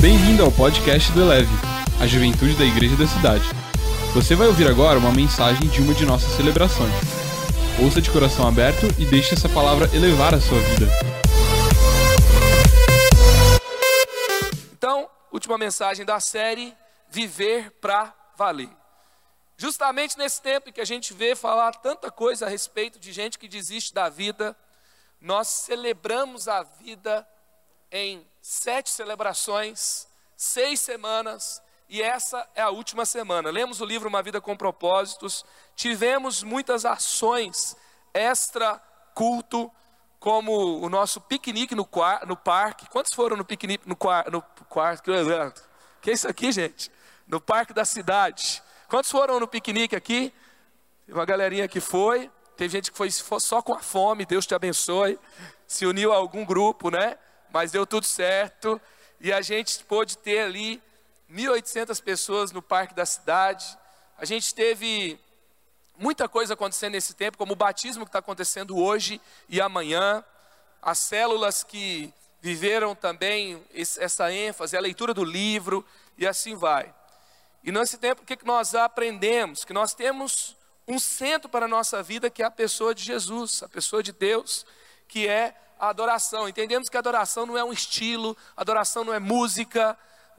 Bem-vindo ao podcast do Eleve, a juventude da igreja da cidade. Você vai ouvir agora uma mensagem de uma de nossas celebrações. Ouça de coração aberto e deixe essa palavra elevar a sua vida. Então, última mensagem da série Viver para Valer. Justamente nesse tempo em que a gente vê falar tanta coisa a respeito de gente que desiste da vida, nós celebramos a vida em sete celebrações, seis semanas, e essa é a última semana. Lemos o livro Uma Vida com Propósitos, tivemos muitas ações extra culto, como o nosso piquenique no, no parque. Quantos foram no piquenique no, no quarto? Que é isso aqui, gente? No parque da cidade. Quantos foram no piquenique aqui? Teve uma galerinha que foi. Teve gente que foi só com a fome, Deus te abençoe. Se uniu a algum grupo, né? Mas deu tudo certo. E a gente pôde ter ali 1.800 pessoas no parque da cidade. A gente teve muita coisa acontecendo nesse tempo, como o batismo que está acontecendo hoje e amanhã, as células que viveram também essa ênfase, a leitura do livro e assim vai. E nesse tempo, o que nós aprendemos? Que nós temos um centro para a nossa vida que é a pessoa de Jesus, a pessoa de Deus, que é a adoração. Entendemos que adoração não é um estilo, adoração não é música.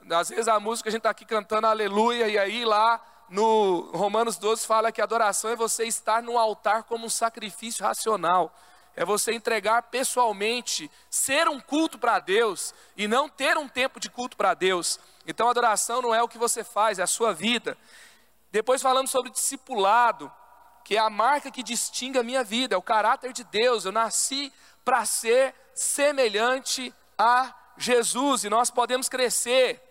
Às vezes a música a gente está aqui cantando aleluia, e aí lá no Romanos 12 fala que adoração é você estar no altar como um sacrifício racional. É você entregar pessoalmente, ser um culto para Deus e não ter um tempo de culto para Deus. Então adoração não é o que você faz, é a sua vida. Depois falando sobre discipulado, que é a marca que distingue a minha vida, é o caráter de Deus. Eu nasci para ser semelhante a Jesus e nós podemos crescer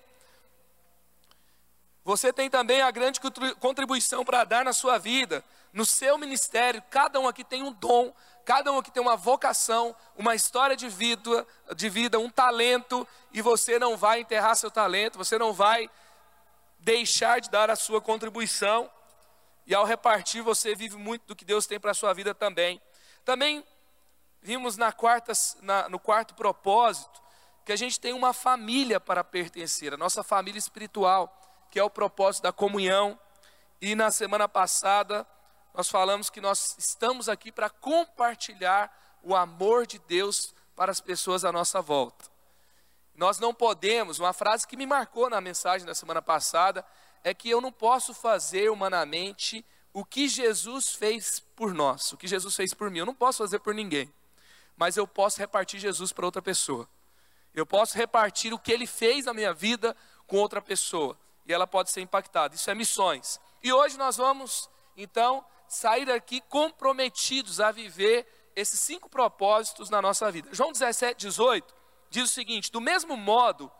você tem também a grande contribuição para dar na sua vida, no seu ministério. Cada um aqui tem um dom, cada um aqui tem uma vocação, uma história de vida, de vida, um talento, e você não vai enterrar seu talento, você não vai deixar de dar a sua contribuição. E ao repartir, você vive muito do que Deus tem para a sua vida também. Também vimos na quarta, na, no quarto propósito que a gente tem uma família para pertencer, a nossa família espiritual que é o propósito da comunhão. E na semana passada, nós falamos que nós estamos aqui para compartilhar o amor de Deus para as pessoas à nossa volta. Nós não podemos, uma frase que me marcou na mensagem da semana passada, é que eu não posso fazer humanamente o que Jesus fez por nós, o que Jesus fez por mim. Eu não posso fazer por ninguém, mas eu posso repartir Jesus para outra pessoa. Eu posso repartir o que ele fez na minha vida com outra pessoa e ela pode ser impactada. Isso é missões. E hoje nós vamos, então, sair daqui comprometidos a viver esses cinco propósitos na nossa vida. João 17, 18 diz o seguinte: Do mesmo modo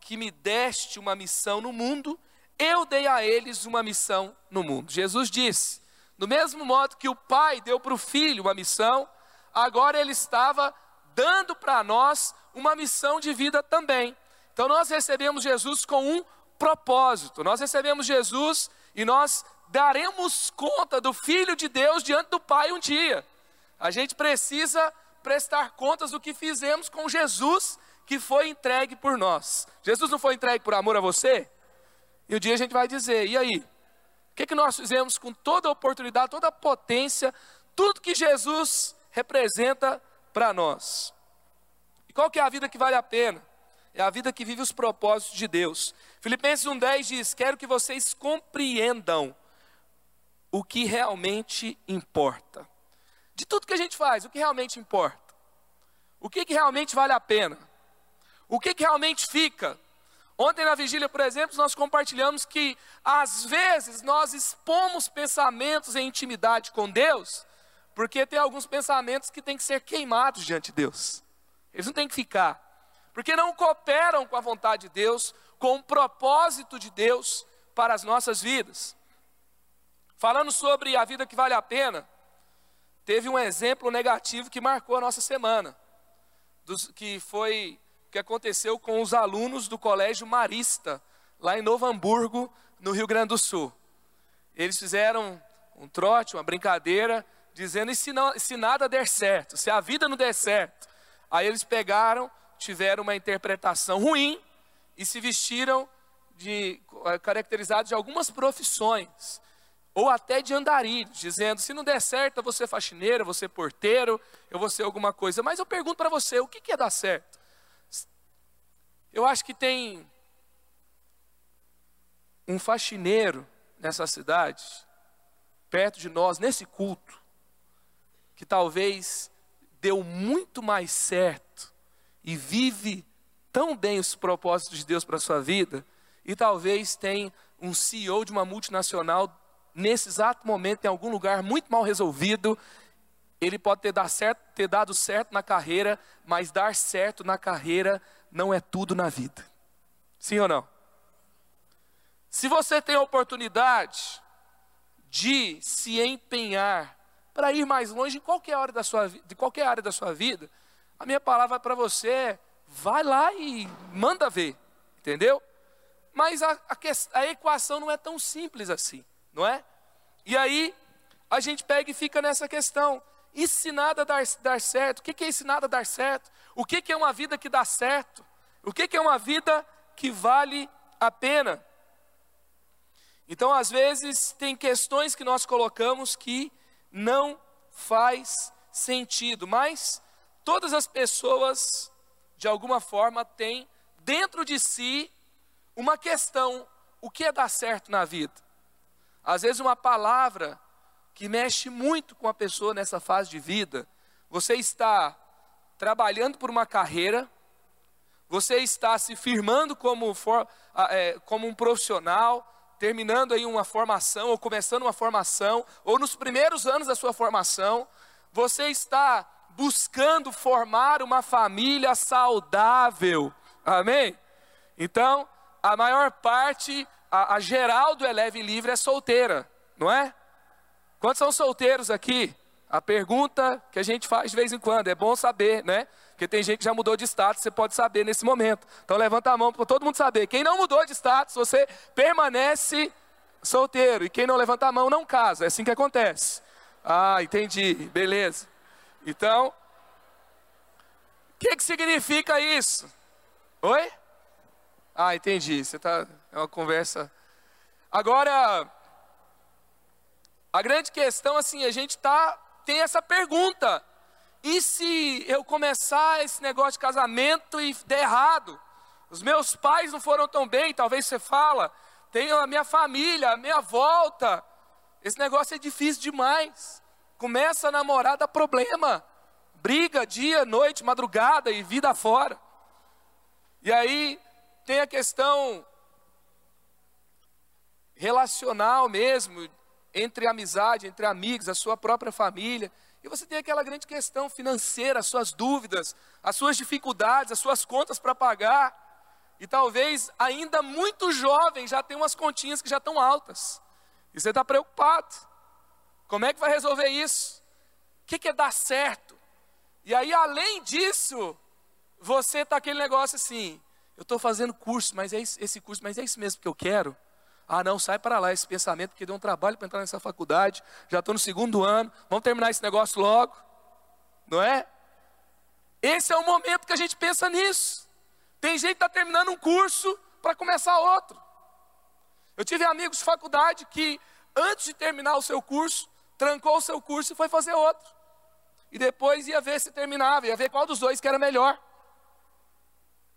que me deste uma missão no mundo, eu dei a eles uma missão no mundo. Jesus disse: Do mesmo modo que o Pai deu para o Filho uma missão, agora ele estava dando para nós uma missão de vida também. Então nós recebemos Jesus com um propósito. Nós recebemos Jesus e nós daremos conta do Filho de Deus diante do Pai um dia. A gente precisa prestar contas do que fizemos com Jesus que foi entregue por nós. Jesus não foi entregue por amor a você? E um dia a gente vai dizer: e aí? O que, que nós fizemos com toda a oportunidade, toda a potência, tudo que Jesus representa para nós? E qual que é a vida que vale a pena? é a vida que vive os propósitos de Deus. Filipenses 1,10 diz: Quero que vocês compreendam o que realmente importa. De tudo que a gente faz, o que realmente importa? O que, que realmente vale a pena? O que, que realmente fica? Ontem na vigília, por exemplo, nós compartilhamos que às vezes nós expomos pensamentos em intimidade com Deus, porque tem alguns pensamentos que têm que ser queimados diante de Deus. Eles não têm que ficar porque não cooperam com a vontade de Deus, com o propósito de Deus para as nossas vidas. Falando sobre a vida que vale a pena, teve um exemplo negativo que marcou a nossa semana, dos, que foi o que aconteceu com os alunos do Colégio Marista, lá em Novo Hamburgo, no Rio Grande do Sul. Eles fizeram um trote, uma brincadeira, dizendo: e se, não, se nada der certo, se a vida não der certo? Aí eles pegaram tiveram uma interpretação ruim e se vestiram de eh, caracterizados de algumas profissões ou até de andarilhos, dizendo: se não der certo, eu vou ser faxineiro, eu vou ser porteiro, eu vou ser alguma coisa. Mas eu pergunto para você: o que, que é dar certo? Eu acho que tem um faxineiro nessa cidade, perto de nós, nesse culto, que talvez deu muito mais certo e vive tão bem os propósitos de Deus para a sua vida, e talvez tem um CEO de uma multinacional nesse exato momento em algum lugar muito mal resolvido. Ele pode ter, dar certo, ter dado certo na carreira, mas dar certo na carreira não é tudo na vida. Sim ou não? Se você tem a oportunidade de se empenhar para ir mais longe em qualquer área da sua, de qualquer área da sua vida, a minha palavra para você é: vai lá e manda ver, entendeu? Mas a, a, a equação não é tão simples assim, não é? E aí a gente pega e fica nessa questão. E se nada dar, dar certo? O que, que é esse nada dar certo? O que, que é uma vida que dá certo? O que, que é uma vida que vale a pena? Então, às vezes, tem questões que nós colocamos que não faz sentido, mas todas as pessoas, de alguma forma, têm dentro de si uma questão: o que é dar certo na vida? Às vezes, uma palavra que mexe muito com a pessoa nessa fase de vida. Você está trabalhando por uma carreira, você está se firmando como, for, é, como um profissional, terminando aí uma formação, ou começando uma formação, ou nos primeiros anos da sua formação, você está buscando formar uma família saudável. Amém? Então, a maior parte, a, a geral do Eleve Livre é solteira, não é? Quantos são solteiros aqui? A pergunta que a gente faz de vez em quando, é bom saber, né? Porque tem gente que já mudou de status, você pode saber nesse momento. Então levanta a mão para todo mundo saber. Quem não mudou de status, você permanece solteiro. E quem não levanta a mão não casa. É assim que acontece. Ah, entendi. Beleza. Então, o que, que significa isso? Oi? Ah, entendi. Você tá. É uma conversa. Agora, a grande questão, assim, a gente tá tem essa pergunta: e se eu começar esse negócio de casamento e der errado? Os meus pais não foram tão bem, talvez você fala, tenho a minha família, a minha volta. Esse negócio é difícil demais. Começa a namorar, dá problema. Briga dia, noite, madrugada e vida fora. E aí tem a questão relacional mesmo, entre amizade, entre amigos, a sua própria família. Você tem aquela grande questão financeira, as suas dúvidas, as suas dificuldades, as suas contas para pagar. E talvez ainda muito jovem já tem umas continhas que já estão altas. E você está preocupado. Como é que vai resolver isso? O que, que é dar certo? E aí, além disso, você está aquele negócio assim: eu estou fazendo curso, mas é esse curso, mas é isso mesmo que eu quero. Ah, não, sai para lá esse pensamento, porque deu um trabalho para entrar nessa faculdade, já estou no segundo ano, vamos terminar esse negócio logo, não é? Esse é o momento que a gente pensa nisso. Tem gente que está terminando um curso para começar outro. Eu tive amigos de faculdade que, antes de terminar o seu curso, trancou o seu curso e foi fazer outro. E depois ia ver se terminava, ia ver qual dos dois que era melhor.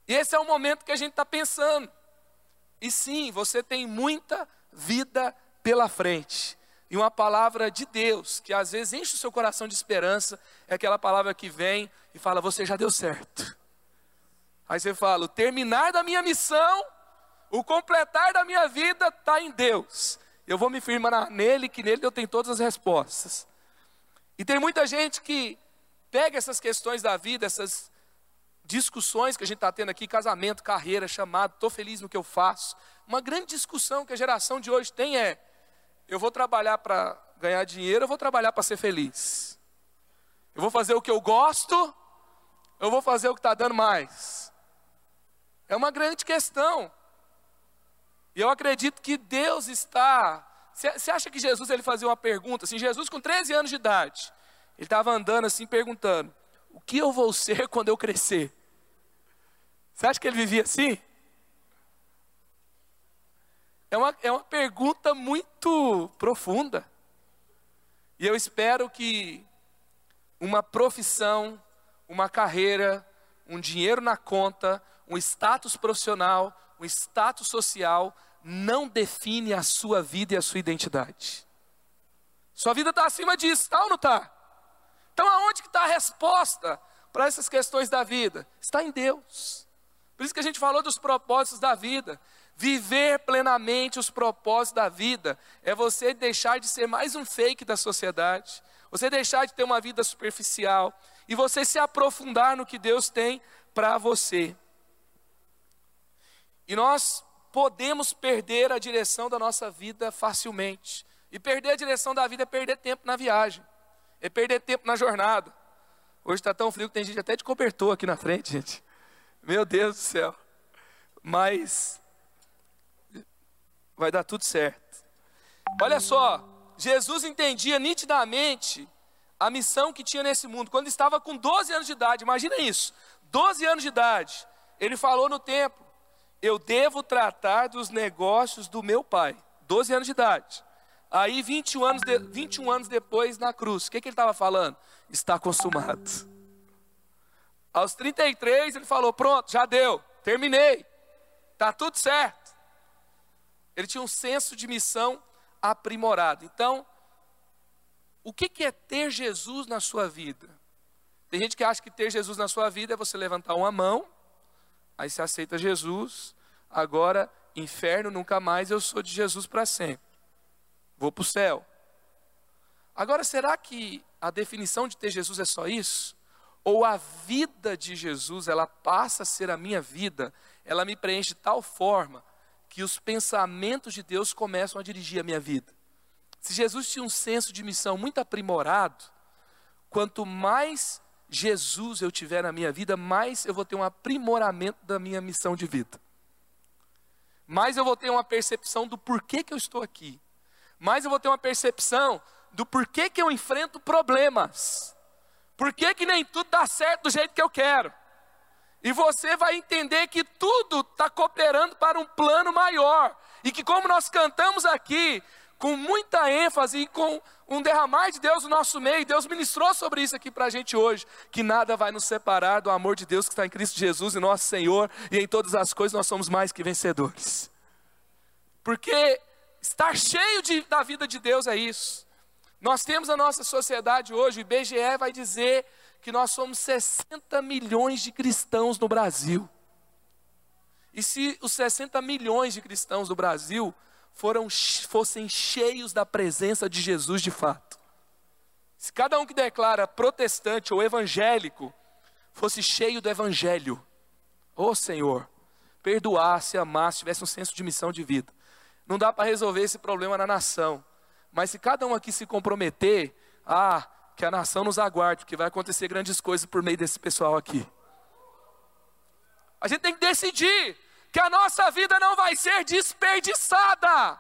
E esse é o momento que a gente está pensando. E sim, você tem muita vida pela frente. E uma palavra de Deus, que às vezes enche o seu coração de esperança, é aquela palavra que vem e fala: Você já deu certo. Aí você fala: O terminar da minha missão, o completar da minha vida está em Deus. Eu vou me firmar nele, que nele eu tenho todas as respostas. E tem muita gente que pega essas questões da vida, essas discussões que a gente está tendo aqui, casamento, carreira, chamado, estou feliz no que eu faço. Uma grande discussão que a geração de hoje tem é: eu vou trabalhar para ganhar dinheiro, eu vou trabalhar para ser feliz. Eu vou fazer o que eu gosto, eu vou fazer o que está dando mais. É uma grande questão. E eu acredito que Deus está. Você acha que Jesus ele fazia uma pergunta? Assim, Jesus com 13 anos de idade, ele estava andando assim perguntando: o que eu vou ser quando eu crescer? Você acha que ele vivia assim? É uma, é uma pergunta muito profunda. E eu espero que uma profissão, uma carreira, um dinheiro na conta, um status profissional, um status social, não define a sua vida e a sua identidade. Sua vida está acima disso, está ou não está? Então aonde que está a resposta para essas questões da vida? Está em Deus. Por isso que a gente falou dos propósitos da vida. Viver plenamente os propósitos da vida é você deixar de ser mais um fake da sociedade, você deixar de ter uma vida superficial e você se aprofundar no que Deus tem para você. E nós podemos perder a direção da nossa vida facilmente. E perder a direção da vida é perder tempo na viagem, é perder tempo na jornada. Hoje está tão frio que tem gente até de cobertor aqui na frente, gente. Meu Deus do céu. Mas vai dar tudo certo. Olha só, Jesus entendia nitidamente a missão que tinha nesse mundo. Quando estava com 12 anos de idade, imagina isso, 12 anos de idade, ele falou no templo: Eu devo tratar dos negócios do meu pai. 12 anos de idade. Aí, 21 anos, de, 21 anos depois, na cruz, o que, que ele estava falando? Está consumado. Aos 33, ele falou: Pronto, já deu, terminei, está tudo certo. Ele tinha um senso de missão aprimorado. Então, o que, que é ter Jesus na sua vida? Tem gente que acha que ter Jesus na sua vida é você levantar uma mão, aí você aceita Jesus, agora, inferno nunca mais, eu sou de Jesus para sempre vou para o céu. Agora, será que a definição de ter Jesus é só isso? Ou a vida de Jesus, ela passa a ser a minha vida, ela me preenche de tal forma que os pensamentos de Deus começam a dirigir a minha vida. Se Jesus tinha um senso de missão muito aprimorado, quanto mais Jesus eu tiver na minha vida, mais eu vou ter um aprimoramento da minha missão de vida. Mais eu vou ter uma percepção do porquê que eu estou aqui mais eu vou ter uma percepção do porquê que eu enfrento problemas. Por que, que nem tudo dá certo do jeito que eu quero. E você vai entender que tudo está cooperando para um plano maior. E que, como nós cantamos aqui, com muita ênfase e com um derramar de Deus no nosso meio, Deus ministrou sobre isso aqui para a gente hoje, que nada vai nos separar do amor de Deus que está em Cristo Jesus e nosso Senhor, e em todas as coisas nós somos mais que vencedores. Porque Estar cheio de, da vida de Deus é isso. Nós temos a nossa sociedade hoje, o IBGE vai dizer que nós somos 60 milhões de cristãos no Brasil. E se os 60 milhões de cristãos do Brasil foram, fossem cheios da presença de Jesus de fato, se cada um que declara protestante ou evangélico fosse cheio do evangelho, ô oh, Senhor, perdoasse, amasse, tivesse um senso de missão de vida, não dá para resolver esse problema na nação. Mas se cada um aqui se comprometer, ah, que a nação nos aguarde, porque vai acontecer grandes coisas por meio desse pessoal aqui. A gente tem que decidir que a nossa vida não vai ser desperdiçada.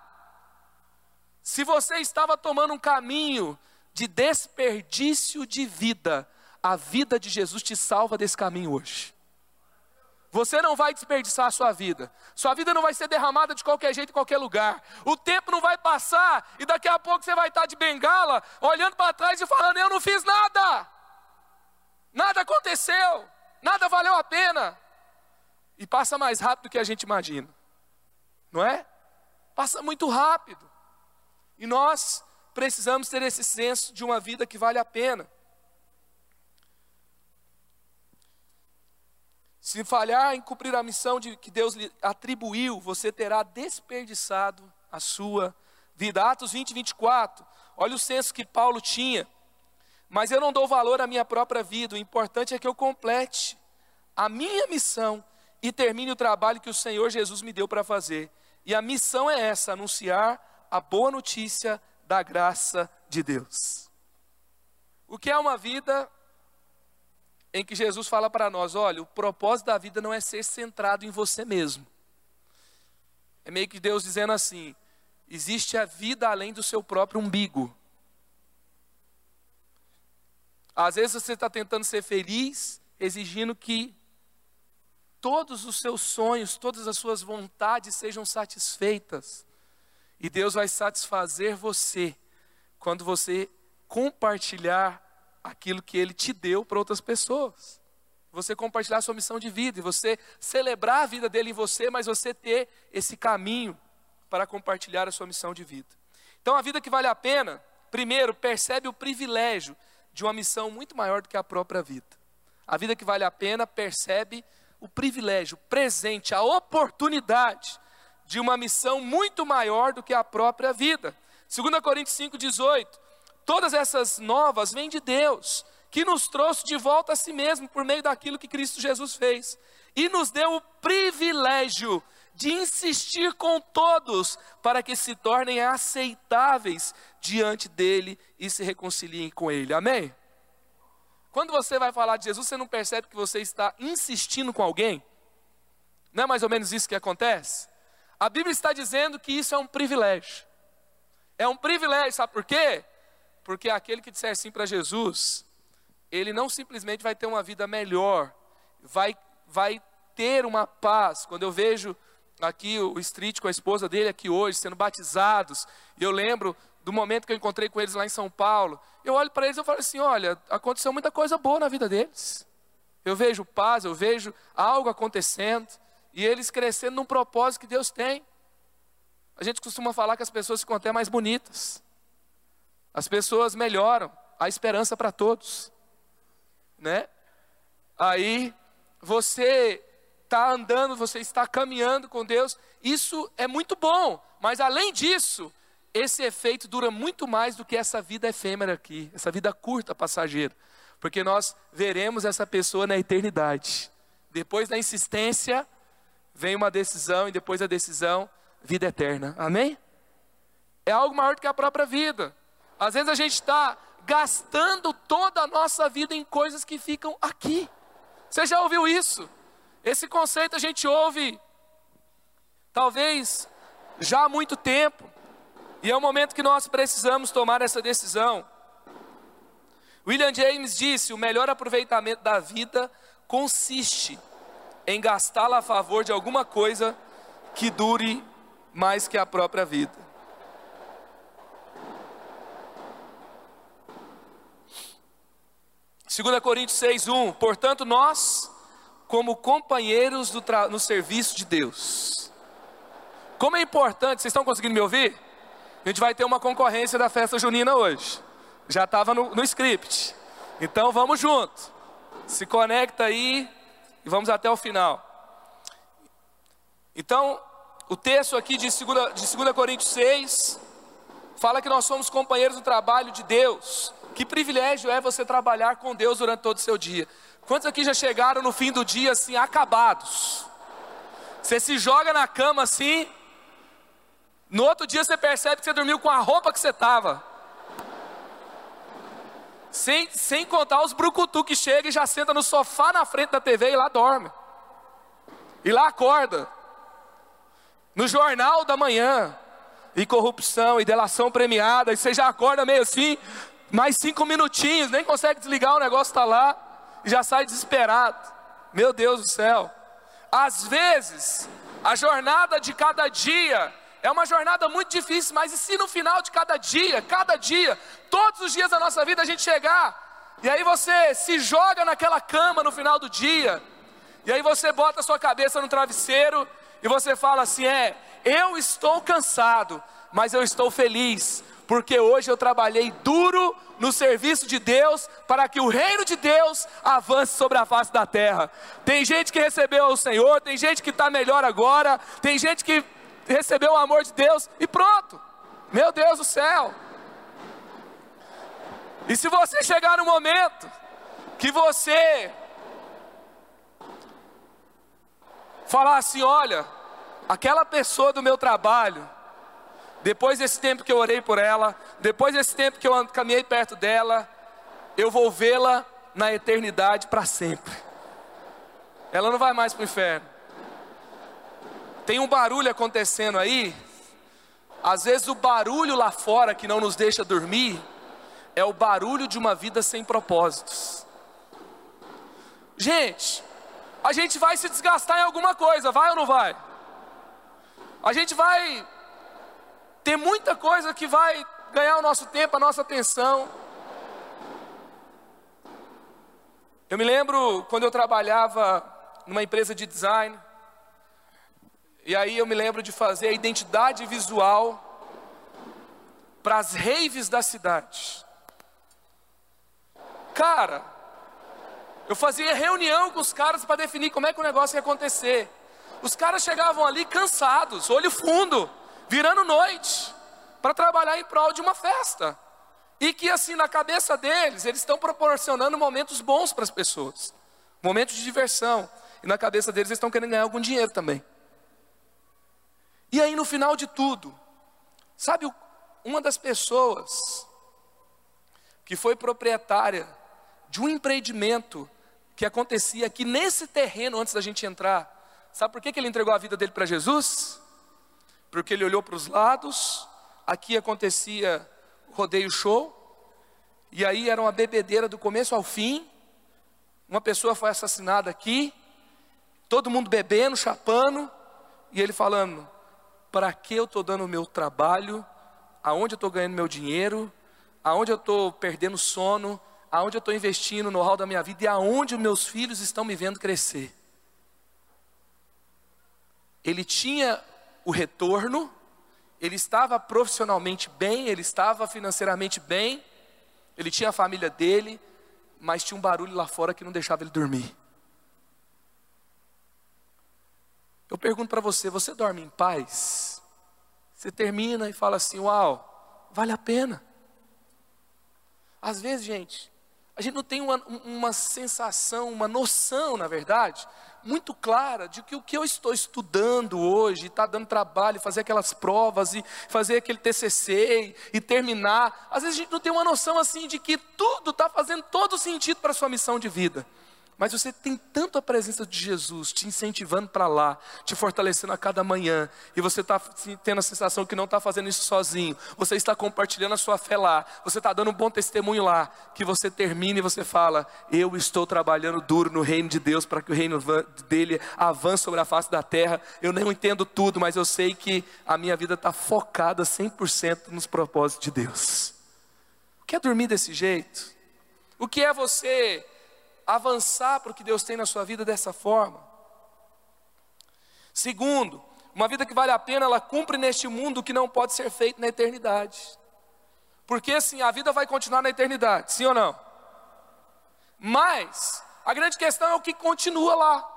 Se você estava tomando um caminho de desperdício de vida, a vida de Jesus te salva desse caminho hoje. Você não vai desperdiçar a sua vida. Sua vida não vai ser derramada de qualquer jeito em qualquer lugar. O tempo não vai passar e daqui a pouco você vai estar de bengala, olhando para trás e falando: Eu não fiz nada. Nada aconteceu. Nada valeu a pena. E passa mais rápido do que a gente imagina. Não é? Passa muito rápido. E nós precisamos ter esse senso de uma vida que vale a pena. Se falhar em cumprir a missão de, que Deus lhe atribuiu, você terá desperdiçado a sua vida. Atos 20, 24. Olha o senso que Paulo tinha. Mas eu não dou valor à minha própria vida. O importante é que eu complete a minha missão e termine o trabalho que o Senhor Jesus me deu para fazer. E a missão é essa: anunciar a boa notícia da graça de Deus. O que é uma vida em que Jesus fala para nós: olha, o propósito da vida não é ser centrado em você mesmo. É meio que Deus dizendo assim: existe a vida além do seu próprio umbigo. Às vezes você está tentando ser feliz, exigindo que todos os seus sonhos, todas as suas vontades sejam satisfeitas. E Deus vai satisfazer você quando você compartilhar aquilo que Ele te deu para outras pessoas. Você compartilhar a sua missão de vida e você celebrar a vida dele em você, mas você ter esse caminho para compartilhar a sua missão de vida. Então, a vida que vale a pena, primeiro, percebe o privilégio de uma missão muito maior do que a própria vida. A vida que vale a pena percebe o privilégio, o presente, a oportunidade de uma missão muito maior do que a própria vida. 2 Coríntios 5,18: Todas essas novas vêm de Deus, que nos trouxe de volta a si mesmo por meio daquilo que Cristo Jesus fez, e nos deu o privilégio de insistir com todos para que se tornem aceitáveis diante dele e se reconciliem com ele. Amém? Quando você vai falar de Jesus, você não percebe que você está insistindo com alguém? Não é mais ou menos isso que acontece? A Bíblia está dizendo que isso é um privilégio. É um privilégio, sabe por quê? Porque aquele que disser sim para Jesus, ele não simplesmente vai ter uma vida melhor, vai, vai ter uma paz. Quando eu vejo aqui o Street com a esposa dele aqui hoje, sendo batizados, e eu lembro do momento que eu encontrei com eles lá em São Paulo, eu olho para eles e falo assim: olha, aconteceu muita coisa boa na vida deles. Eu vejo paz, eu vejo algo acontecendo e eles crescendo num propósito que Deus tem. A gente costuma falar que as pessoas ficam até mais bonitas, as pessoas melhoram, há esperança para todos, né? Aí você está andando, você está caminhando com Deus, isso é muito bom, mas além disso, esse efeito dura muito mais do que essa vida efêmera aqui, essa vida curta, passageira, porque nós veremos essa pessoa na eternidade. Depois da insistência, vem uma decisão e depois da decisão, vida eterna. Amém? É algo maior do que a própria vida. Às vezes a gente está gastando toda a nossa vida em coisas que ficam aqui. Você já ouviu isso? Esse conceito a gente ouve, talvez, já há muito tempo. E é o momento que nós precisamos tomar essa decisão. William James disse: o melhor aproveitamento da vida consiste em gastá-la a favor de alguma coisa que dure mais que a própria vida. Segunda Coríntios 6:1. Portanto, nós, como companheiros no serviço de Deus. Como é importante, vocês estão conseguindo me ouvir? A gente vai ter uma concorrência da festa junina hoje. Já estava no, no script. Então vamos junto. Se conecta aí e vamos até o final. Então, o texto aqui de 2, de 2 Coríntios 6 fala que nós somos companheiros do trabalho de Deus. Que privilégio é você trabalhar com Deus durante todo o seu dia. Quantos aqui já chegaram no fim do dia assim, acabados? Você se joga na cama assim, no outro dia você percebe que você dormiu com a roupa que você estava. Sem, sem contar os brucutu que chega e já senta no sofá na frente da TV e lá dorme. E lá acorda. No jornal da manhã. E corrupção e delação premiada. E você já acorda meio assim. Mais cinco minutinhos. Nem consegue desligar, o negócio está lá. E já sai desesperado. Meu Deus do céu. Às vezes, a jornada de cada dia é uma jornada muito difícil, mas e se no final de cada dia, cada dia, todos os dias da nossa vida a gente chegar, e aí você se joga naquela cama no final do dia, e aí você bota a sua cabeça no travesseiro e você fala assim: é, eu estou cansado, mas eu estou feliz, porque hoje eu trabalhei duro no serviço de Deus para que o reino de Deus avance sobre a face da terra. Tem gente que recebeu o Senhor, tem gente que está melhor agora, tem gente que recebeu o amor de Deus e pronto. Meu Deus do céu. E se você chegar no momento que você falar assim: olha, aquela pessoa do meu trabalho, depois desse tempo que eu orei por ela, depois desse tempo que eu caminhei perto dela, eu vou vê-la na eternidade para sempre. Ela não vai mais para o inferno. Tem um barulho acontecendo aí. Às vezes o barulho lá fora que não nos deixa dormir é o barulho de uma vida sem propósitos. Gente, a gente vai se desgastar em alguma coisa, vai ou não vai? A gente vai Tem muita coisa que vai ganhar o nosso tempo, a nossa atenção. Eu me lembro quando eu trabalhava numa empresa de design, e aí eu me lembro de fazer a identidade visual para as raves da cidade. Cara, eu fazia reunião com os caras para definir como é que o negócio ia acontecer. Os caras chegavam ali cansados, olho fundo, virando noite, para trabalhar em prol de uma festa. E que assim, na cabeça deles, eles estão proporcionando momentos bons para as pessoas, momentos de diversão. E na cabeça deles, eles estão querendo ganhar algum dinheiro também. E aí, no final de tudo, sabe, uma das pessoas que foi proprietária de um empreendimento que acontecia aqui nesse terreno antes da gente entrar, sabe por que, que ele entregou a vida dele para Jesus? Porque ele olhou para os lados, aqui acontecia rodeio show, e aí era uma bebedeira do começo ao fim, uma pessoa foi assassinada aqui, todo mundo bebendo, chapando, e ele falando: para que eu estou dando o meu trabalho, aonde eu estou ganhando meu dinheiro, aonde eu estou perdendo sono, aonde eu estou investindo no hall da minha vida? E aonde os meus filhos estão me vendo crescer. Ele tinha o retorno, ele estava profissionalmente bem, ele estava financeiramente bem, ele tinha a família dele, mas tinha um barulho lá fora que não deixava ele dormir. Eu pergunto para você: você dorme em paz? Você termina e fala assim: Uau, vale a pena. Às vezes, gente, a gente não tem uma, uma sensação, uma noção, na verdade, muito clara de que o que eu estou estudando hoje, está dando trabalho, fazer aquelas provas e fazer aquele TCC e, e terminar. Às vezes a gente não tem uma noção assim de que tudo está fazendo todo sentido para a sua missão de vida. Mas você tem tanto a presença de Jesus te incentivando para lá, te fortalecendo a cada manhã, e você está tendo a sensação que não está fazendo isso sozinho, você está compartilhando a sua fé lá, você está dando um bom testemunho lá, que você termina e você fala: Eu estou trabalhando duro no reino de Deus para que o reino dele avance sobre a face da terra. Eu não entendo tudo, mas eu sei que a minha vida está focada 100% nos propósitos de Deus. Quer dormir desse jeito? O que é você avançar para o que Deus tem na sua vida dessa forma. Segundo, uma vida que vale a pena, ela cumpre neste mundo o que não pode ser feito na eternidade. Porque assim, a vida vai continuar na eternidade, sim ou não? Mas, a grande questão é o que continua lá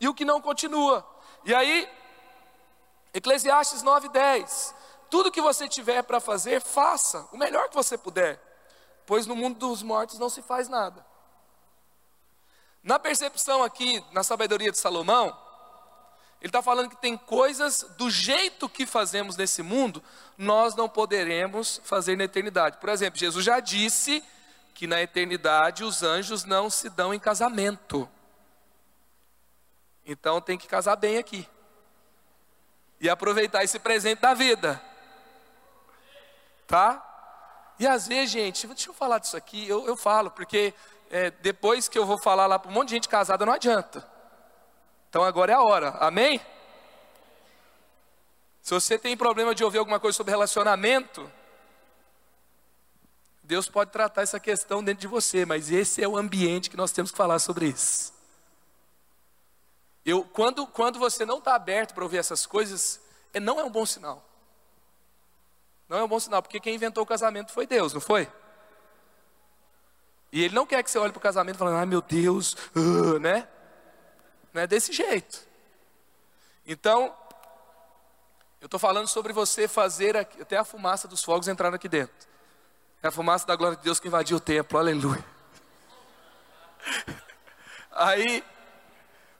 e o que não continua. E aí, Eclesiastes 9:10, tudo que você tiver para fazer, faça o melhor que você puder, pois no mundo dos mortos não se faz nada. Na percepção aqui, na sabedoria de Salomão, ele está falando que tem coisas do jeito que fazemos nesse mundo, nós não poderemos fazer na eternidade. Por exemplo, Jesus já disse que na eternidade os anjos não se dão em casamento. Então tem que casar bem aqui. E aproveitar esse presente da vida. Tá? E às vezes, gente, deixa eu falar disso aqui, eu, eu falo, porque é, depois que eu vou falar lá para um monte de gente casada, não adianta. Então agora é a hora, amém? Se você tem problema de ouvir alguma coisa sobre relacionamento, Deus pode tratar essa questão dentro de você, mas esse é o ambiente que nós temos que falar sobre isso. Eu, quando, quando você não está aberto para ouvir essas coisas, é, não é um bom sinal. Não é um bom sinal, porque quem inventou o casamento foi Deus, não foi? E ele não quer que você olhe para o casamento falando, ai meu Deus, uh, né? Não é desse jeito. Então, eu estou falando sobre você fazer aqui, até a fumaça dos fogos entrar aqui dentro. É a fumaça da glória de Deus que invadiu o templo, aleluia. Aí,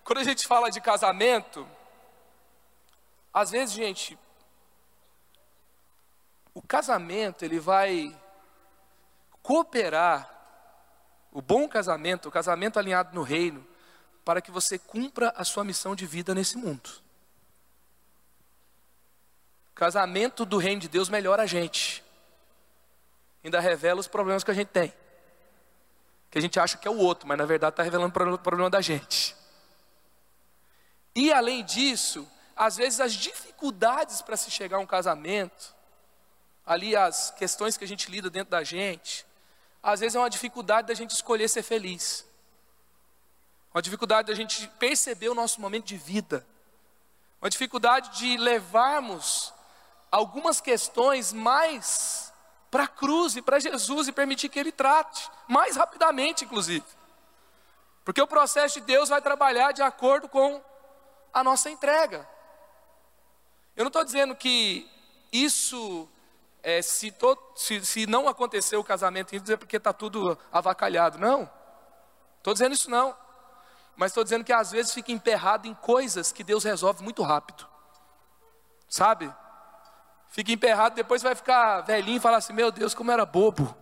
quando a gente fala de casamento, às vezes, gente, o casamento ele vai cooperar o bom casamento, o casamento alinhado no reino, para que você cumpra a sua missão de vida nesse mundo. Casamento do reino de Deus melhora a gente, ainda revela os problemas que a gente tem, que a gente acha que é o outro, mas na verdade está revelando o problema da gente. E além disso, às vezes, as dificuldades para se chegar a um casamento, ali as questões que a gente lida dentro da gente, às vezes é uma dificuldade da gente escolher ser feliz, uma dificuldade da gente perceber o nosso momento de vida, uma dificuldade de levarmos algumas questões mais para a cruz e para Jesus e permitir que Ele trate, mais rapidamente, inclusive. Porque o processo de Deus vai trabalhar de acordo com a nossa entrega. Eu não estou dizendo que isso, é, se, se, se, não acontecer o casamento, é porque está tudo avacalhado. Não, estou dizendo isso não. Mas estou dizendo que às vezes fica emperrado em coisas que Deus resolve muito rápido. Sabe? fica emperrado, depois vai ficar velhinho e falar assim: Meu Deus, como era bobo.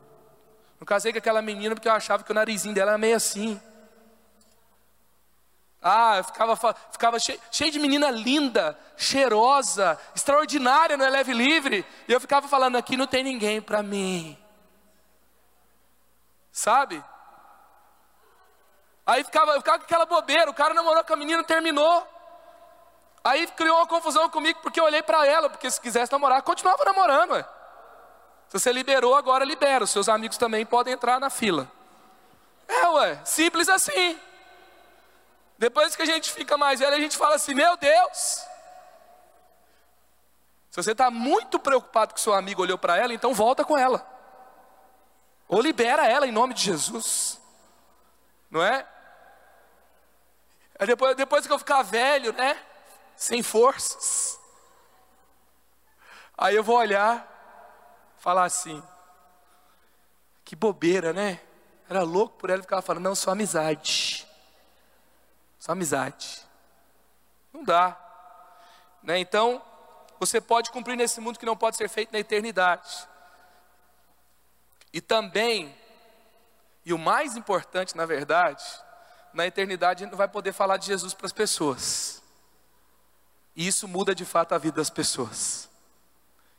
Não casei com aquela menina porque eu achava que o narizinho dela era meio assim. Ah, eu ficava, ficava cheio, cheio de menina linda, cheirosa, extraordinária no Eleve Livre. E eu ficava falando: aqui não tem ninguém para mim. Sabe? Aí ficava, eu ficava com aquela bobeira. O cara namorou com a menina, terminou. Aí criou uma confusão comigo, porque eu olhei para ela, porque se quisesse namorar, continuava namorando. Ué. Se você liberou, agora libera. Os seus amigos também podem entrar na fila. É, ué, simples assim. Depois que a gente fica mais velho, a gente fala assim: Meu Deus. Se você está muito preocupado que seu amigo olhou para ela, então volta com ela. Ou libera ela em nome de Jesus. Não é? Depois, depois que eu ficar velho, né? sem forças. Aí eu vou olhar, falar assim: que bobeira, né? Era louco por ela ficar falando, não, só amizade. Só amizade. Não dá. Né? Então, você pode cumprir nesse mundo que não pode ser feito na eternidade. E também, e o mais importante, na verdade, na eternidade a gente não vai poder falar de Jesus para as pessoas. E isso muda de fato a vida das pessoas.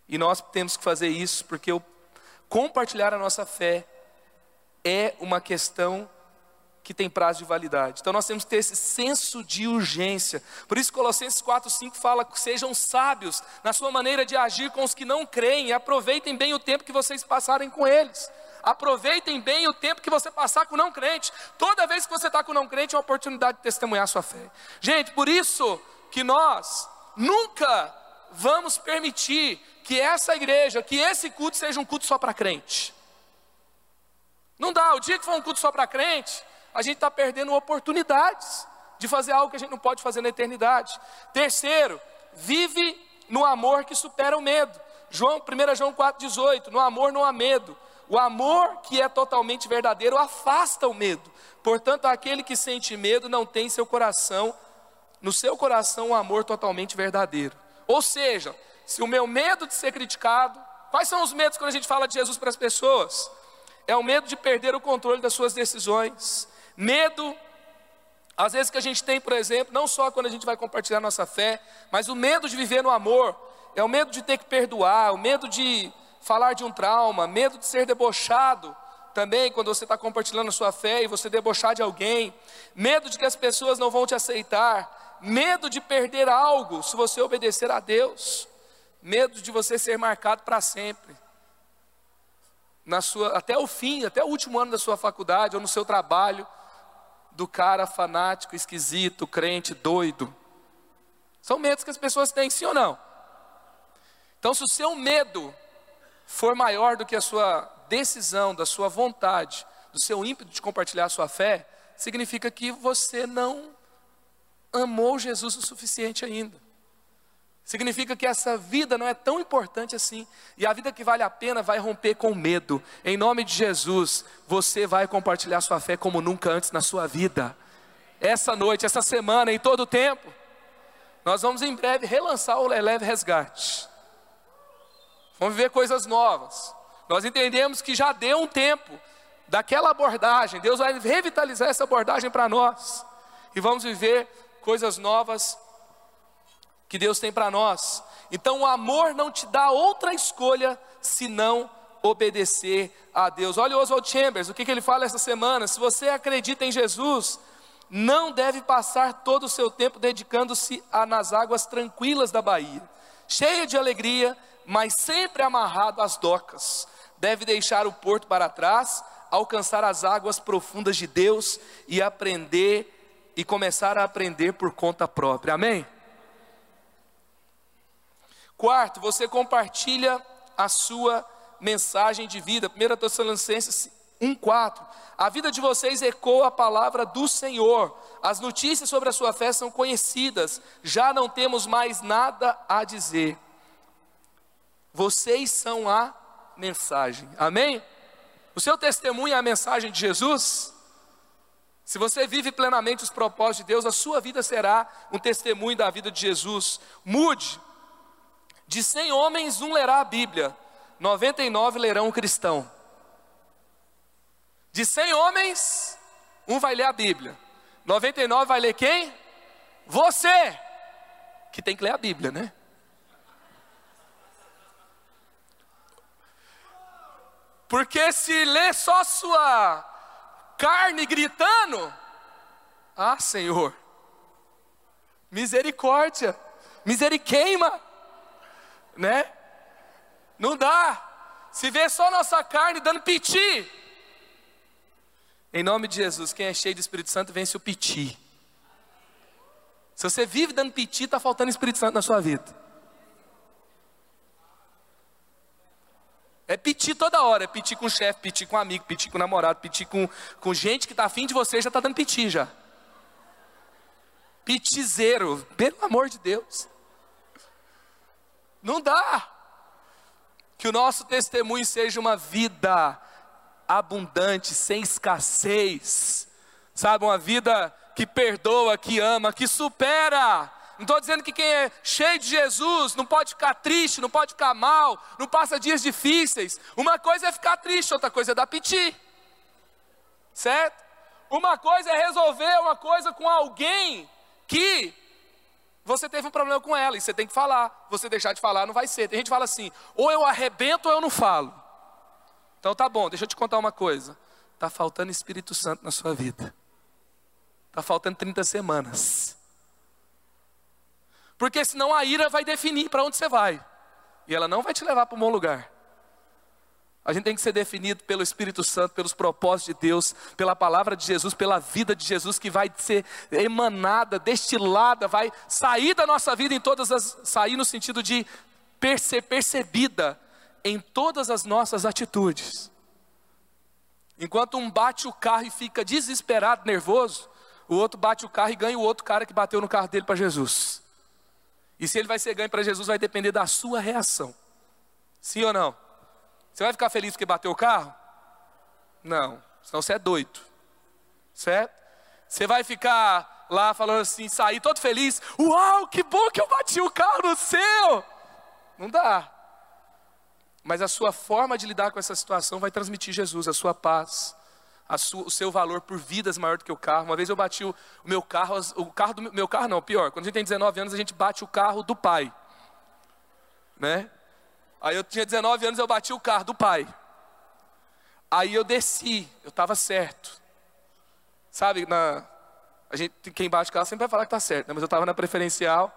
E nós temos que fazer isso porque o compartilhar a nossa fé é uma questão que tem prazo de validade. Então nós temos que ter esse senso de urgência. Por isso Colossenses 4, 5 fala que sejam sábios na sua maneira de agir com os que não creem e aproveitem bem o tempo que vocês passarem com eles. Aproveitem bem o tempo que você passar com não crente. Toda vez que você está com não crente é uma oportunidade de testemunhar a sua fé. Gente, por isso que nós nunca vamos permitir que essa igreja, que esse culto seja um culto só para crente. Não dá, o dia que for um culto só para crente, a gente está perdendo oportunidades de fazer algo que a gente não pode fazer na eternidade. Terceiro, vive no amor que supera o medo. João, 1 João 4,18, no amor não há medo. O amor que é totalmente verdadeiro afasta o medo. Portanto, aquele que sente medo não tem seu coração no seu coração um amor totalmente verdadeiro. Ou seja, se o meu medo de ser criticado, quais são os medos quando a gente fala de Jesus para as pessoas? É o medo de perder o controle das suas decisões, medo, às vezes que a gente tem, por exemplo, não só quando a gente vai compartilhar nossa fé, mas o medo de viver no amor, é o medo de ter que perdoar, o medo de falar de um trauma, medo de ser debochado, também quando você está compartilhando a sua fé e você debochar de alguém, medo de que as pessoas não vão te aceitar, medo de perder algo se você obedecer a Deus, medo de você ser marcado para sempre. Na sua, até o fim, até o último ano da sua faculdade ou no seu trabalho, do cara fanático, esquisito, crente, doido. São medos que as pessoas têm, sim ou não? Então, se o seu medo for maior do que a sua decisão, da sua vontade, do seu ímpeto de compartilhar a sua fé, significa que você não amou Jesus o suficiente ainda. Significa que essa vida não é tão importante assim. E a vida que vale a pena vai romper com medo. Em nome de Jesus, você vai compartilhar sua fé como nunca antes na sua vida. Essa noite, essa semana, em todo o tempo. Nós vamos em breve relançar o Leleve Resgate. Vamos viver coisas novas. Nós entendemos que já deu um tempo daquela abordagem. Deus vai revitalizar essa abordagem para nós. E vamos viver coisas novas que Deus tem para nós. Então o amor não te dá outra escolha senão obedecer a Deus. Olha o Oswald Chambers, o que, que ele fala essa semana. Se você acredita em Jesus, não deve passar todo o seu tempo dedicando-se nas águas tranquilas da Bahia, cheia de alegria, mas sempre amarrado às docas. Deve deixar o porto para trás, alcançar as águas profundas de Deus e aprender e começar a aprender por conta própria. Amém? Quarto, você compartilha a sua mensagem de vida. 1 Tessalonicenses 1,4. A vida de vocês ecoa a palavra do Senhor. As notícias sobre a sua fé são conhecidas. Já não temos mais nada a dizer. Vocês são a mensagem. Amém? O seu testemunho é a mensagem de Jesus? Se você vive plenamente os propósitos de Deus, a sua vida será um testemunho da vida de Jesus. Mude. De 100 homens, um lerá a Bíblia, 99 lerão o cristão. De 100 homens, um vai ler a Bíblia, 99 vai ler quem? Você, que tem que ler a Bíblia, né? Porque se ler só sua carne gritando, ah, Senhor, misericórdia, miseriqueima, né? Não dá. Se vê só nossa carne dando piti. Em nome de Jesus, quem é cheio do Espírito Santo vence o piti. Se você vive dando piti, está faltando Espírito Santo na sua vida. É piti toda hora, é piti com o chefe, piti com amigo, piti com namorado, piti com, com gente que está afim de você, já está dando piti já. Pitizeiro, pelo amor de Deus. Não dá. Que o nosso testemunho seja uma vida abundante, sem escassez. Sabe, uma vida que perdoa, que ama, que supera. Não estou dizendo que quem é cheio de Jesus não pode ficar triste, não pode ficar mal, não passa dias difíceis. Uma coisa é ficar triste, outra coisa é dar piti. Certo? Uma coisa é resolver uma coisa com alguém que você teve um problema com ela e você tem que falar. Você deixar de falar não vai ser. Tem gente que fala assim: ou eu arrebento ou eu não falo. Então tá bom, deixa eu te contar uma coisa. Tá faltando Espírito Santo na sua vida. Tá faltando 30 semanas. Porque senão a ira vai definir para onde você vai. E ela não vai te levar para um bom lugar. A gente tem que ser definido pelo Espírito Santo, pelos propósitos de Deus, pela palavra de Jesus, pela vida de Jesus que vai ser emanada, destilada, vai sair da nossa vida em todas as sair no sentido de ser percebida em todas as nossas atitudes. Enquanto um bate o carro e fica desesperado, nervoso, o outro bate o carro e ganha o outro cara que bateu no carro dele para Jesus. E se ele vai ser ganho para Jesus vai depender da sua reação. Sim ou não? Você vai ficar feliz porque bateu o carro? Não, senão você é doido. Certo? Você vai ficar lá falando assim, sair todo feliz, uau, que bom que eu bati o carro no seu. Não dá. Mas a sua forma de lidar com essa situação vai transmitir Jesus, a sua paz, a sua, o seu valor por vidas maior do que o carro. Uma vez eu bati o, o meu carro, o carro do meu carro não, pior, quando a gente tem 19 anos a gente bate o carro do pai. Né? Aí eu tinha 19 anos, eu bati o carro do pai. Aí eu desci, eu estava certo. Sabe, na, a gente, quem bate o carro sempre vai falar que está certo, né? mas eu estava na preferencial,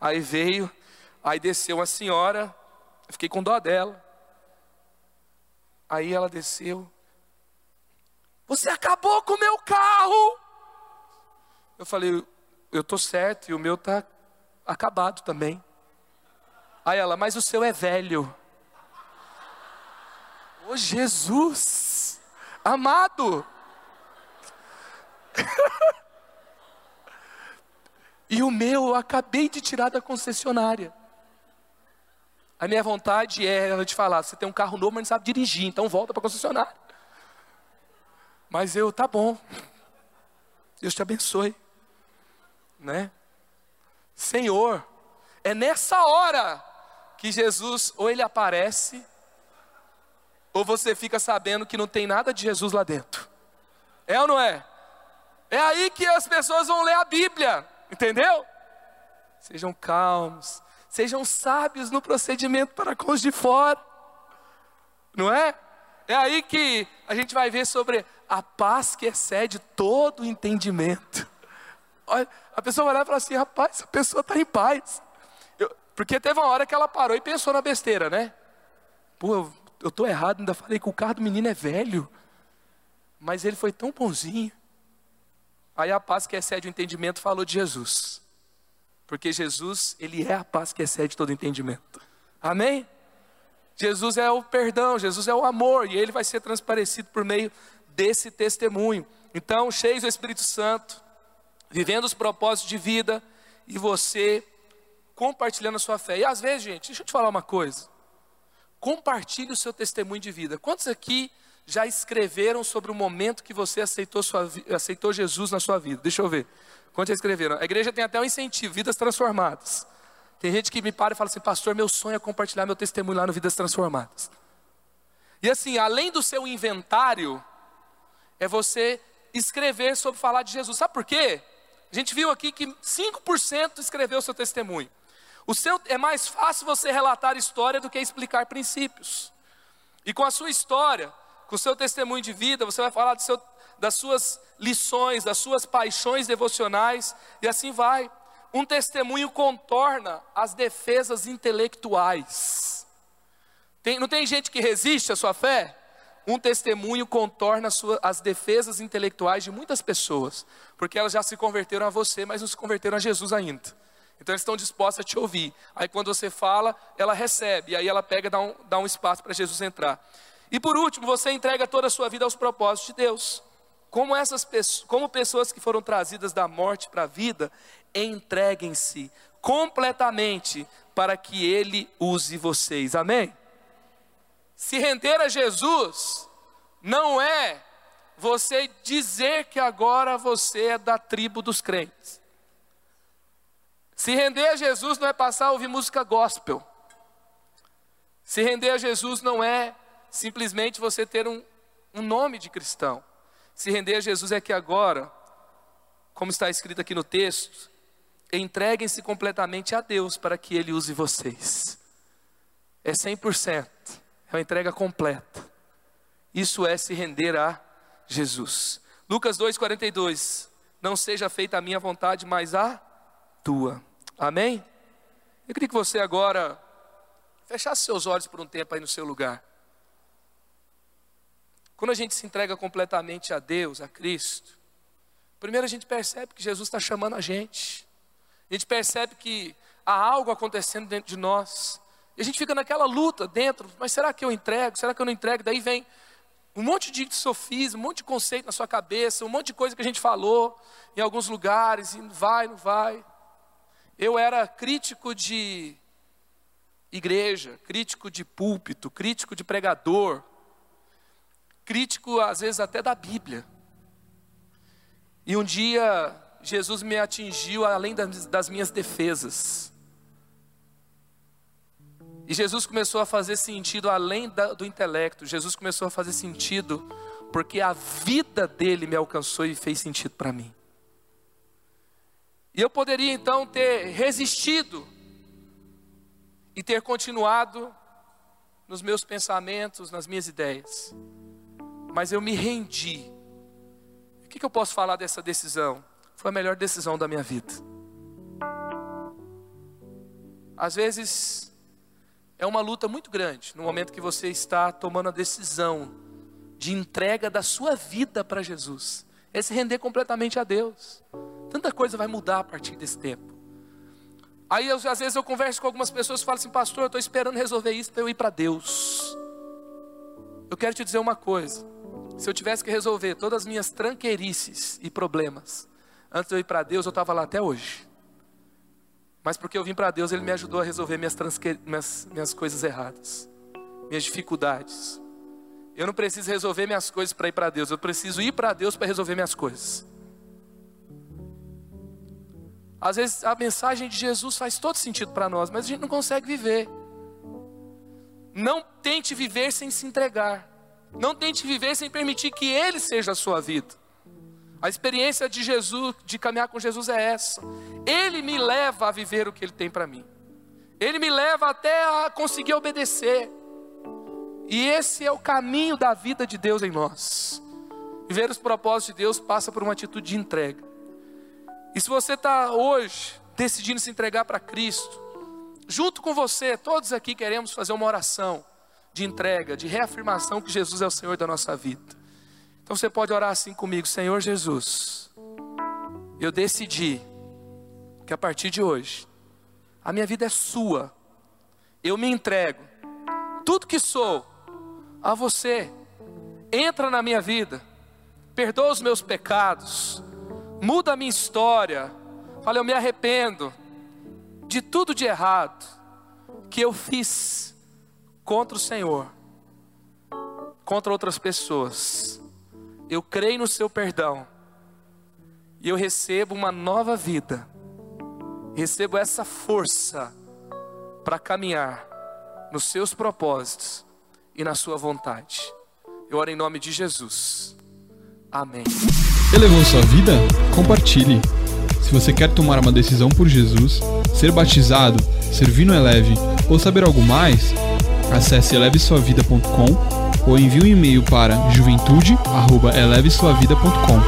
aí veio, aí desceu uma senhora, eu fiquei com dó dela. Aí ela desceu. Você acabou com o meu carro! Eu falei, eu estou certo e o meu está acabado também. Aí ela, mas o seu é velho. Ô oh, Jesus, amado. e o meu eu acabei de tirar da concessionária. A minha vontade é ela te falar: você tem um carro novo, mas não sabe dirigir, então volta para a concessionária. Mas eu, tá bom. Deus te abençoe. Né? Senhor, é nessa hora que Jesus ou ele aparece, ou você fica sabendo que não tem nada de Jesus lá dentro. É ou não é? É aí que as pessoas vão ler a Bíblia, entendeu? Sejam calmos, sejam sábios no procedimento para com os de fora, não é? É aí que a gente vai ver sobre a paz que excede todo o entendimento. Olha, a pessoa vai lá e fala assim: rapaz, a pessoa está em paz. Porque teve uma hora que ela parou e pensou na besteira, né? Pô, eu, eu tô errado, ainda falei que o carro do menino é velho. Mas ele foi tão bonzinho. Aí a paz que excede o entendimento falou de Jesus. Porque Jesus, ele é a paz que excede todo entendimento. Amém? Jesus é o perdão, Jesus é o amor, e ele vai ser transparecido por meio desse testemunho. Então, cheios do Espírito Santo, vivendo os propósitos de vida, e você compartilhando a sua fé. E às vezes, gente, deixa eu te falar uma coisa. Compartilhe o seu testemunho de vida. Quantos aqui já escreveram sobre o momento que você aceitou, sua, aceitou Jesus na sua vida? Deixa eu ver. Quantos já escreveram? A igreja tem até um incentivo, vidas transformadas. Tem gente que me para e fala assim, pastor, meu sonho é compartilhar meu testemunho lá no Vidas Transformadas. E assim, além do seu inventário, é você escrever sobre falar de Jesus. Sabe por quê? A gente viu aqui que 5% escreveu seu testemunho. O seu, é mais fácil você relatar história do que explicar princípios. E com a sua história, com o seu testemunho de vida, você vai falar seu, das suas lições, das suas paixões devocionais, e assim vai. Um testemunho contorna as defesas intelectuais. Tem, não tem gente que resiste à sua fé? Um testemunho contorna as defesas intelectuais de muitas pessoas, porque elas já se converteram a você, mas não se converteram a Jesus ainda. Então eles estão dispostos a te ouvir. Aí quando você fala, ela recebe, aí ela pega e dá um, dá um espaço para Jesus entrar. E por último, você entrega toda a sua vida aos propósitos de Deus. Como essas como pessoas que foram trazidas da morte para a vida, entreguem-se completamente para que Ele use vocês. Amém? Se render a Jesus não é você dizer que agora você é da tribo dos crentes. Se render a Jesus não é passar a ouvir música gospel. Se render a Jesus não é simplesmente você ter um, um nome de cristão. Se render a Jesus é que agora, como está escrito aqui no texto, entreguem-se completamente a Deus para que Ele use vocês. É 100%, é uma entrega completa. Isso é se render a Jesus. Lucas 2,42: Não seja feita a minha vontade, mas a tua. Amém? Eu queria que você agora fechasse seus olhos por um tempo aí no seu lugar. Quando a gente se entrega completamente a Deus, a Cristo, primeiro a gente percebe que Jesus está chamando a gente. A gente percebe que há algo acontecendo dentro de nós. E a gente fica naquela luta dentro, mas será que eu entrego? Será que eu não entrego? Daí vem um monte de sofisma, um monte de conceito na sua cabeça, um monte de coisa que a gente falou em alguns lugares, e vai, não vai. Eu era crítico de igreja, crítico de púlpito, crítico de pregador, crítico às vezes até da Bíblia. E um dia Jesus me atingiu além das, das minhas defesas. E Jesus começou a fazer sentido além da, do intelecto. Jesus começou a fazer sentido porque a vida dele me alcançou e fez sentido para mim. E eu poderia então ter resistido e ter continuado nos meus pensamentos, nas minhas ideias mas eu me rendi. O que, que eu posso falar dessa decisão? Foi a melhor decisão da minha vida. Às vezes é uma luta muito grande no momento que você está tomando a decisão de entrega da sua vida para Jesus. É se render completamente a Deus. Tanta coisa vai mudar a partir desse tempo. Aí às vezes eu converso com algumas pessoas e falo assim, pastor, eu estou esperando resolver isso para eu ir para Deus. Eu quero te dizer uma coisa. Se eu tivesse que resolver todas as minhas tranqueirices e problemas, antes de eu ir para Deus, eu estava lá até hoje. Mas porque eu vim para Deus, Ele me ajudou a resolver minhas, minhas, minhas coisas erradas, minhas dificuldades. Eu não preciso resolver minhas coisas para ir para Deus, eu preciso ir para Deus para resolver minhas coisas. Às vezes a mensagem de Jesus faz todo sentido para nós, mas a gente não consegue viver. Não tente viver sem se entregar. Não tente viver sem permitir que Ele seja a sua vida. A experiência de Jesus, de caminhar com Jesus é essa. Ele me leva a viver o que Ele tem para mim. Ele me leva até a conseguir obedecer. E esse é o caminho da vida de Deus em nós. Viver os propósitos de Deus passa por uma atitude de entrega. E se você está hoje decidindo se entregar para Cristo, junto com você, todos aqui queremos fazer uma oração de entrega, de reafirmação que Jesus é o Senhor da nossa vida. Então você pode orar assim comigo: Senhor Jesus, eu decidi que a partir de hoje, a minha vida é sua, eu me entrego, tudo que sou, a você, entra na minha vida, perdoa os meus pecados, muda a minha história. Fala, eu me arrependo de tudo de errado que eu fiz contra o Senhor, contra outras pessoas. Eu creio no seu perdão e eu recebo uma nova vida, recebo essa força para caminhar nos seus propósitos e na sua vontade. Eu oro em nome de Jesus. Amém. Elevou sua vida? Compartilhe. Se você quer tomar uma decisão por Jesus, ser batizado, servir no Eleve ou saber algo mais, acesse elevesuavida.com ou envie um e-mail para juventude@elevesuavida.com.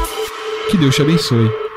Que Deus te abençoe.